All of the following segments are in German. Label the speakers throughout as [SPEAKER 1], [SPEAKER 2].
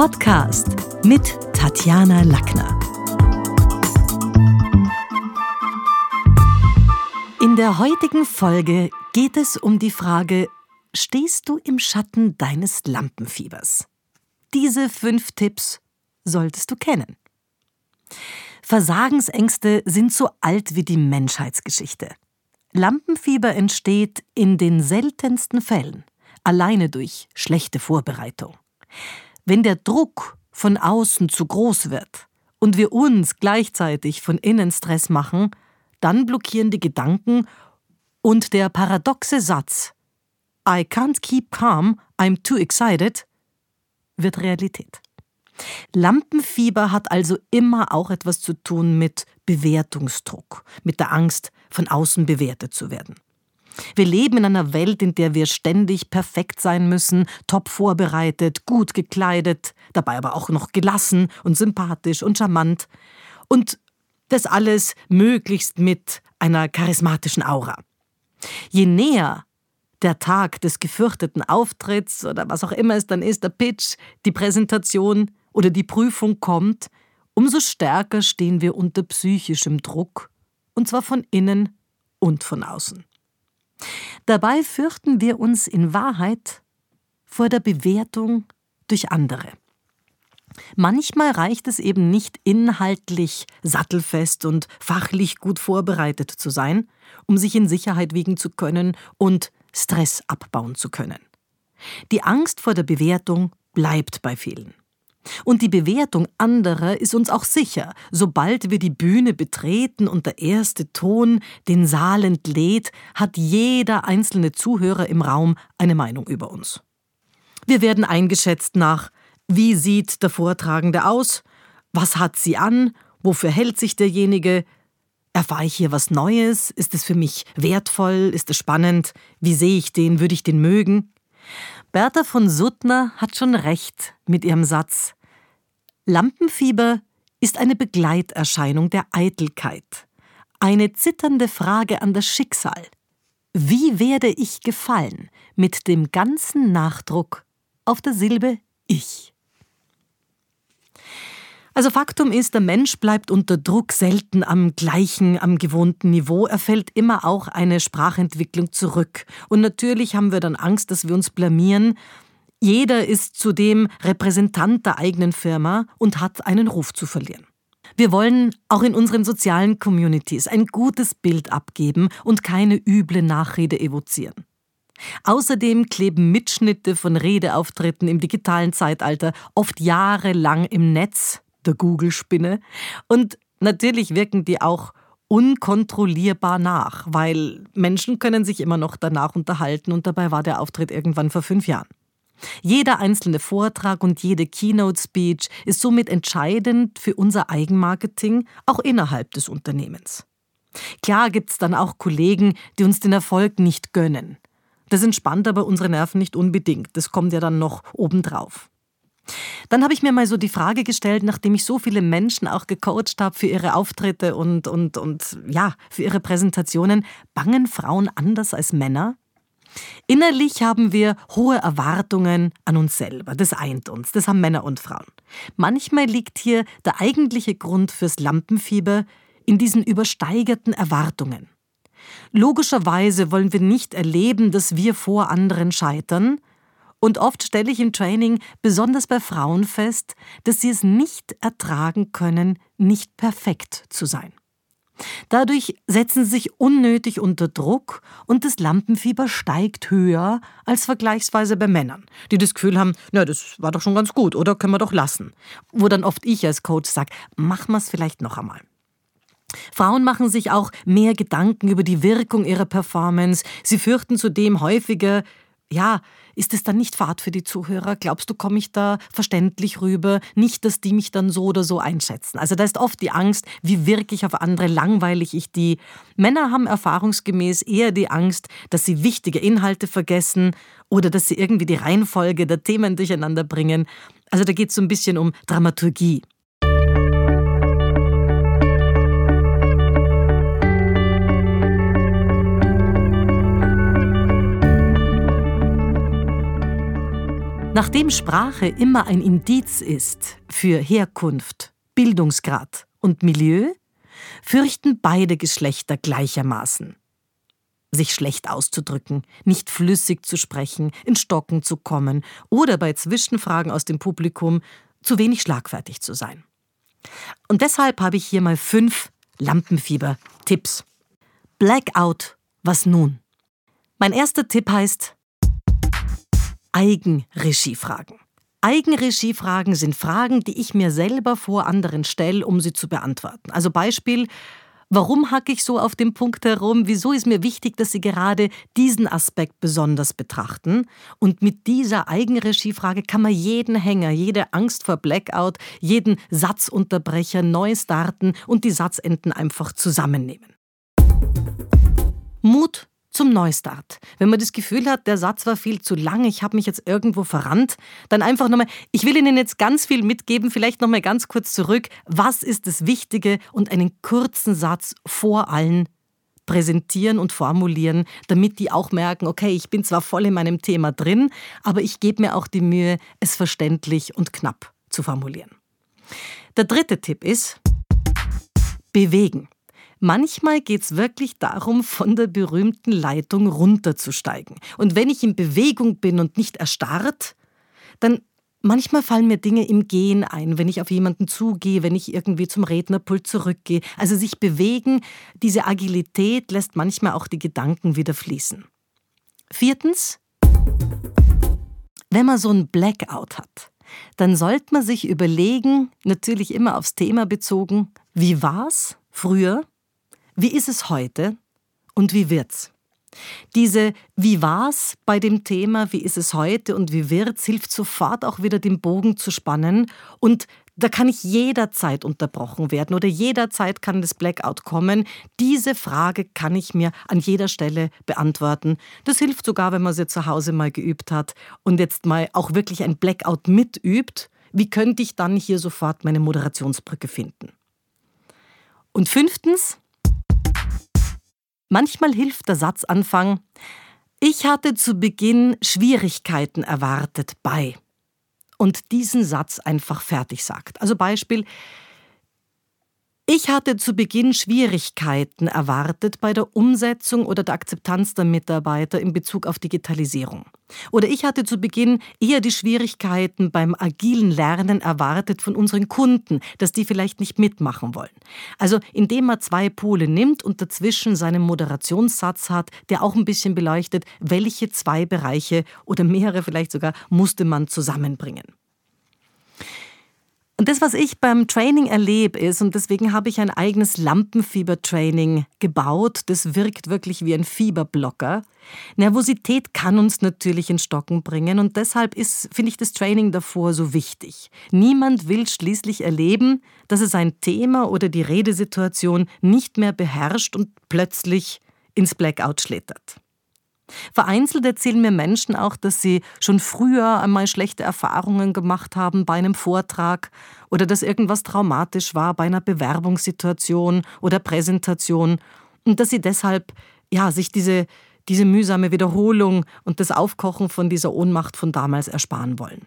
[SPEAKER 1] Podcast mit Tatjana Lackner. In der heutigen Folge geht es um die Frage, stehst du im Schatten deines Lampenfiebers? Diese fünf Tipps solltest du kennen. Versagensängste sind so alt wie die Menschheitsgeschichte. Lampenfieber entsteht in den seltensten Fällen alleine durch schlechte Vorbereitung. Wenn der Druck von außen zu groß wird und wir uns gleichzeitig von innen Stress machen, dann blockieren die Gedanken und der paradoxe Satz I can't keep calm, I'm too excited wird Realität. Lampenfieber hat also immer auch etwas zu tun mit Bewertungsdruck, mit der Angst, von außen bewertet zu werden. Wir leben in einer Welt, in der wir ständig perfekt sein müssen, top vorbereitet, gut gekleidet, dabei aber auch noch gelassen und sympathisch und charmant. Und das alles möglichst mit einer charismatischen Aura. Je näher der Tag des gefürchteten Auftritts oder was auch immer es dann ist, der Pitch, die Präsentation oder die Prüfung kommt, umso stärker stehen wir unter psychischem Druck, und zwar von innen und von außen. Dabei fürchten wir uns in Wahrheit vor der Bewertung durch andere. Manchmal reicht es eben nicht inhaltlich sattelfest und fachlich gut vorbereitet zu sein, um sich in Sicherheit wiegen zu können und Stress abbauen zu können. Die Angst vor der Bewertung bleibt bei vielen. Und die Bewertung anderer ist uns auch sicher, sobald wir die Bühne betreten und der erste Ton den Saal entlädt, hat jeder einzelne Zuhörer im Raum eine Meinung über uns. Wir werden eingeschätzt nach, wie sieht der Vortragende aus, was hat sie an, wofür hält sich derjenige, erfahre ich hier was Neues, ist es für mich wertvoll, ist es spannend, wie sehe ich den, würde ich den mögen? Bertha von Suttner hat schon recht mit ihrem Satz. Lampenfieber ist eine Begleiterscheinung der Eitelkeit, eine zitternde Frage an das Schicksal. Wie werde ich gefallen mit dem ganzen Nachdruck auf der Silbe Ich? Also Faktum ist, der Mensch bleibt unter Druck selten am gleichen, am gewohnten Niveau. Er fällt immer auch eine Sprachentwicklung zurück. Und natürlich haben wir dann Angst, dass wir uns blamieren. Jeder ist zudem Repräsentant der eigenen Firma und hat einen Ruf zu verlieren. Wir wollen auch in unseren sozialen Communities ein gutes Bild abgeben und keine üble Nachrede evozieren. Außerdem kleben Mitschnitte von Redeauftritten im digitalen Zeitalter oft jahrelang im Netz der Google-Spinne. Und natürlich wirken die auch unkontrollierbar nach, weil Menschen können sich immer noch danach unterhalten und dabei war der Auftritt irgendwann vor fünf Jahren. Jeder einzelne Vortrag und jede Keynote-Speech ist somit entscheidend für unser Eigenmarketing, auch innerhalb des Unternehmens. Klar gibt es dann auch Kollegen, die uns den Erfolg nicht gönnen. Das entspannt aber unsere Nerven nicht unbedingt. Das kommt ja dann noch obendrauf. Dann habe ich mir mal so die Frage gestellt, nachdem ich so viele Menschen auch gecoacht habe für ihre Auftritte und, und, und ja, für ihre Präsentationen, bangen Frauen anders als Männer? Innerlich haben wir hohe Erwartungen an uns selber. Das eint uns. Das haben Männer und Frauen. Manchmal liegt hier der eigentliche Grund fürs Lampenfieber in diesen übersteigerten Erwartungen. Logischerweise wollen wir nicht erleben, dass wir vor anderen scheitern, und oft stelle ich im Training, besonders bei Frauen, fest, dass sie es nicht ertragen können, nicht perfekt zu sein. Dadurch setzen sie sich unnötig unter Druck und das Lampenfieber steigt höher als vergleichsweise bei Männern, die das Gefühl haben, na, das war doch schon ganz gut, oder können wir doch lassen. Wo dann oft ich als Coach sage, machen wir es vielleicht noch einmal. Frauen machen sich auch mehr Gedanken über die Wirkung ihrer Performance. Sie fürchten zudem häufiger, ja, ist es dann nicht Fahrt für die Zuhörer? Glaubst du, komme ich da verständlich rüber? Nicht, dass die mich dann so oder so einschätzen. Also da ist oft die Angst, wie wirke ich auf andere, langweilig ich die. Männer haben erfahrungsgemäß eher die Angst, dass sie wichtige Inhalte vergessen oder dass sie irgendwie die Reihenfolge der Themen durcheinander bringen. Also da geht es so ein bisschen um Dramaturgie. Nachdem Sprache immer ein Indiz ist für Herkunft, Bildungsgrad und Milieu, fürchten beide Geschlechter gleichermaßen. Sich schlecht auszudrücken, nicht flüssig zu sprechen, in Stocken zu kommen oder bei Zwischenfragen aus dem Publikum zu wenig schlagfertig zu sein. Und deshalb habe ich hier mal fünf Lampenfieber-Tipps. Blackout, was nun? Mein erster Tipp heißt Eigenregiefragen. Eigenregiefragen sind Fragen, die ich mir selber vor anderen stelle, um sie zu beantworten. Also Beispiel, warum hacke ich so auf dem Punkt herum? Wieso ist mir wichtig, dass Sie gerade diesen Aspekt besonders betrachten? Und mit dieser Eigenregiefrage kann man jeden Hänger, jede Angst vor Blackout, jeden Satzunterbrecher neu starten und die Satzenden einfach zusammennehmen. Mut zum Neustart. Wenn man das Gefühl hat, der Satz war viel zu lang, ich habe mich jetzt irgendwo verrannt, dann einfach nochmal, ich will Ihnen jetzt ganz viel mitgeben, vielleicht nochmal ganz kurz zurück. Was ist das Wichtige und einen kurzen Satz vor allen präsentieren und formulieren, damit die auch merken, okay, ich bin zwar voll in meinem Thema drin, aber ich gebe mir auch die Mühe, es verständlich und knapp zu formulieren. Der dritte Tipp ist, bewegen. Manchmal geht es wirklich darum, von der berühmten Leitung runterzusteigen. Und wenn ich in Bewegung bin und nicht erstarrt, dann manchmal fallen mir Dinge im Gehen ein, wenn ich auf jemanden zugehe, wenn ich irgendwie zum Rednerpult zurückgehe. Also sich bewegen, diese Agilität lässt manchmal auch die Gedanken wieder fließen. Viertens, wenn man so ein Blackout hat, dann sollte man sich überlegen, natürlich immer aufs Thema bezogen, wie war's früher wie ist es heute und wie wird's? Diese Wie war's bei dem Thema, wie ist es heute und wie wird's, hilft sofort auch wieder den Bogen zu spannen und da kann ich jederzeit unterbrochen werden oder jederzeit kann das Blackout kommen. Diese Frage kann ich mir an jeder Stelle beantworten. Das hilft sogar, wenn man sie zu Hause mal geübt hat und jetzt mal auch wirklich ein Blackout mitübt. Wie könnte ich dann hier sofort meine Moderationsbrücke finden? Und fünftens, Manchmal hilft der Satzanfang Ich hatte zu Beginn Schwierigkeiten erwartet bei und diesen Satz einfach fertig sagt. Also Beispiel ich hatte zu Beginn Schwierigkeiten erwartet bei der Umsetzung oder der Akzeptanz der Mitarbeiter in Bezug auf Digitalisierung. Oder ich hatte zu Beginn eher die Schwierigkeiten beim agilen Lernen erwartet von unseren Kunden, dass die vielleicht nicht mitmachen wollen. Also indem man zwei Pole nimmt und dazwischen seinen Moderationssatz hat, der auch ein bisschen beleuchtet, welche zwei Bereiche oder mehrere vielleicht sogar musste man zusammenbringen. Und das, was ich beim Training erlebe, ist, und deswegen habe ich ein eigenes Lampenfieber-Training gebaut, das wirkt wirklich wie ein Fieberblocker. Nervosität kann uns natürlich in Stocken bringen und deshalb ist, finde ich, das Training davor so wichtig. Niemand will schließlich erleben, dass er sein Thema oder die Redesituation nicht mehr beherrscht und plötzlich ins Blackout schlittert. Vereinzelt erzählen mir Menschen auch, dass sie schon früher einmal schlechte Erfahrungen gemacht haben bei einem Vortrag oder dass irgendwas traumatisch war bei einer Bewerbungssituation oder Präsentation und dass sie deshalb ja sich diese diese mühsame Wiederholung und das Aufkochen von dieser Ohnmacht von damals ersparen wollen.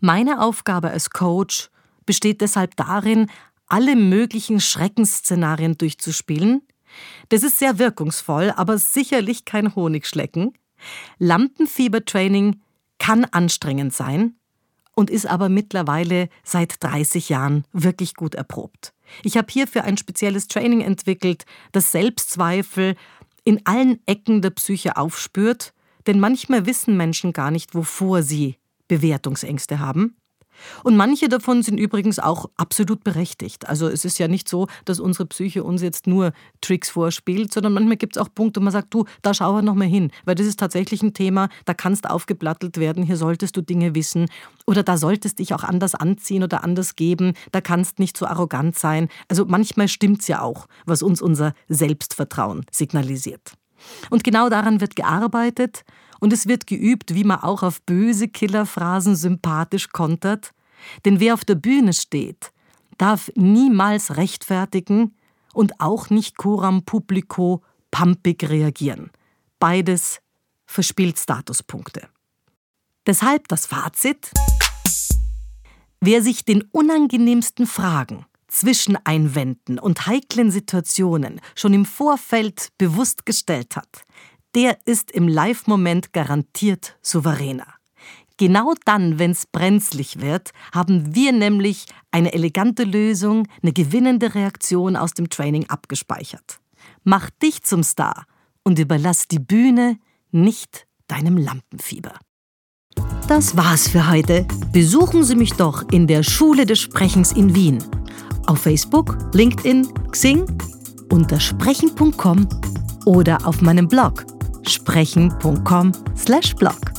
[SPEAKER 1] Meine Aufgabe als Coach besteht deshalb darin, alle möglichen Schreckensszenarien durchzuspielen, das ist sehr wirkungsvoll, aber sicherlich kein Honigschlecken. Lampenfiebertraining kann anstrengend sein und ist aber mittlerweile seit 30 Jahren wirklich gut erprobt. Ich habe hierfür ein spezielles Training entwickelt, das Selbstzweifel in allen Ecken der Psyche aufspürt, denn manchmal wissen Menschen gar nicht, wovor sie Bewertungsängste haben. Und manche davon sind übrigens auch absolut berechtigt. Also es ist ja nicht so, dass unsere Psyche uns jetzt nur Tricks vorspielt, sondern manchmal gibt es auch Punkte, wo man sagt, du, da schau noch mal hin, weil das ist tatsächlich ein Thema, da kannst aufgeplattelt werden, hier solltest du Dinge wissen oder da solltest dich auch anders anziehen oder anders geben, da kannst nicht so arrogant sein. Also manchmal stimmt es ja auch, was uns unser Selbstvertrauen signalisiert. Und genau daran wird gearbeitet und es wird geübt, wie man auch auf böse Killerphrasen sympathisch kontert. Denn wer auf der Bühne steht, darf niemals rechtfertigen und auch nicht coram publico pampig reagieren. Beides verspielt Statuspunkte. Deshalb das Fazit. Wer sich den unangenehmsten Fragen, Zwischeneinwänden und heiklen Situationen schon im Vorfeld bewusst gestellt hat, der ist im Live-Moment garantiert souveräner. Genau dann, wenn es brenzlig wird, haben wir nämlich eine elegante Lösung, eine gewinnende Reaktion aus dem Training abgespeichert. Mach dich zum Star und überlass die Bühne nicht deinem Lampenfieber. Das war's für heute. Besuchen Sie mich doch in der Schule des Sprechens in Wien. Auf Facebook, LinkedIn, Xing, unter sprechen.com oder auf meinem Blog sprechen.com/blog.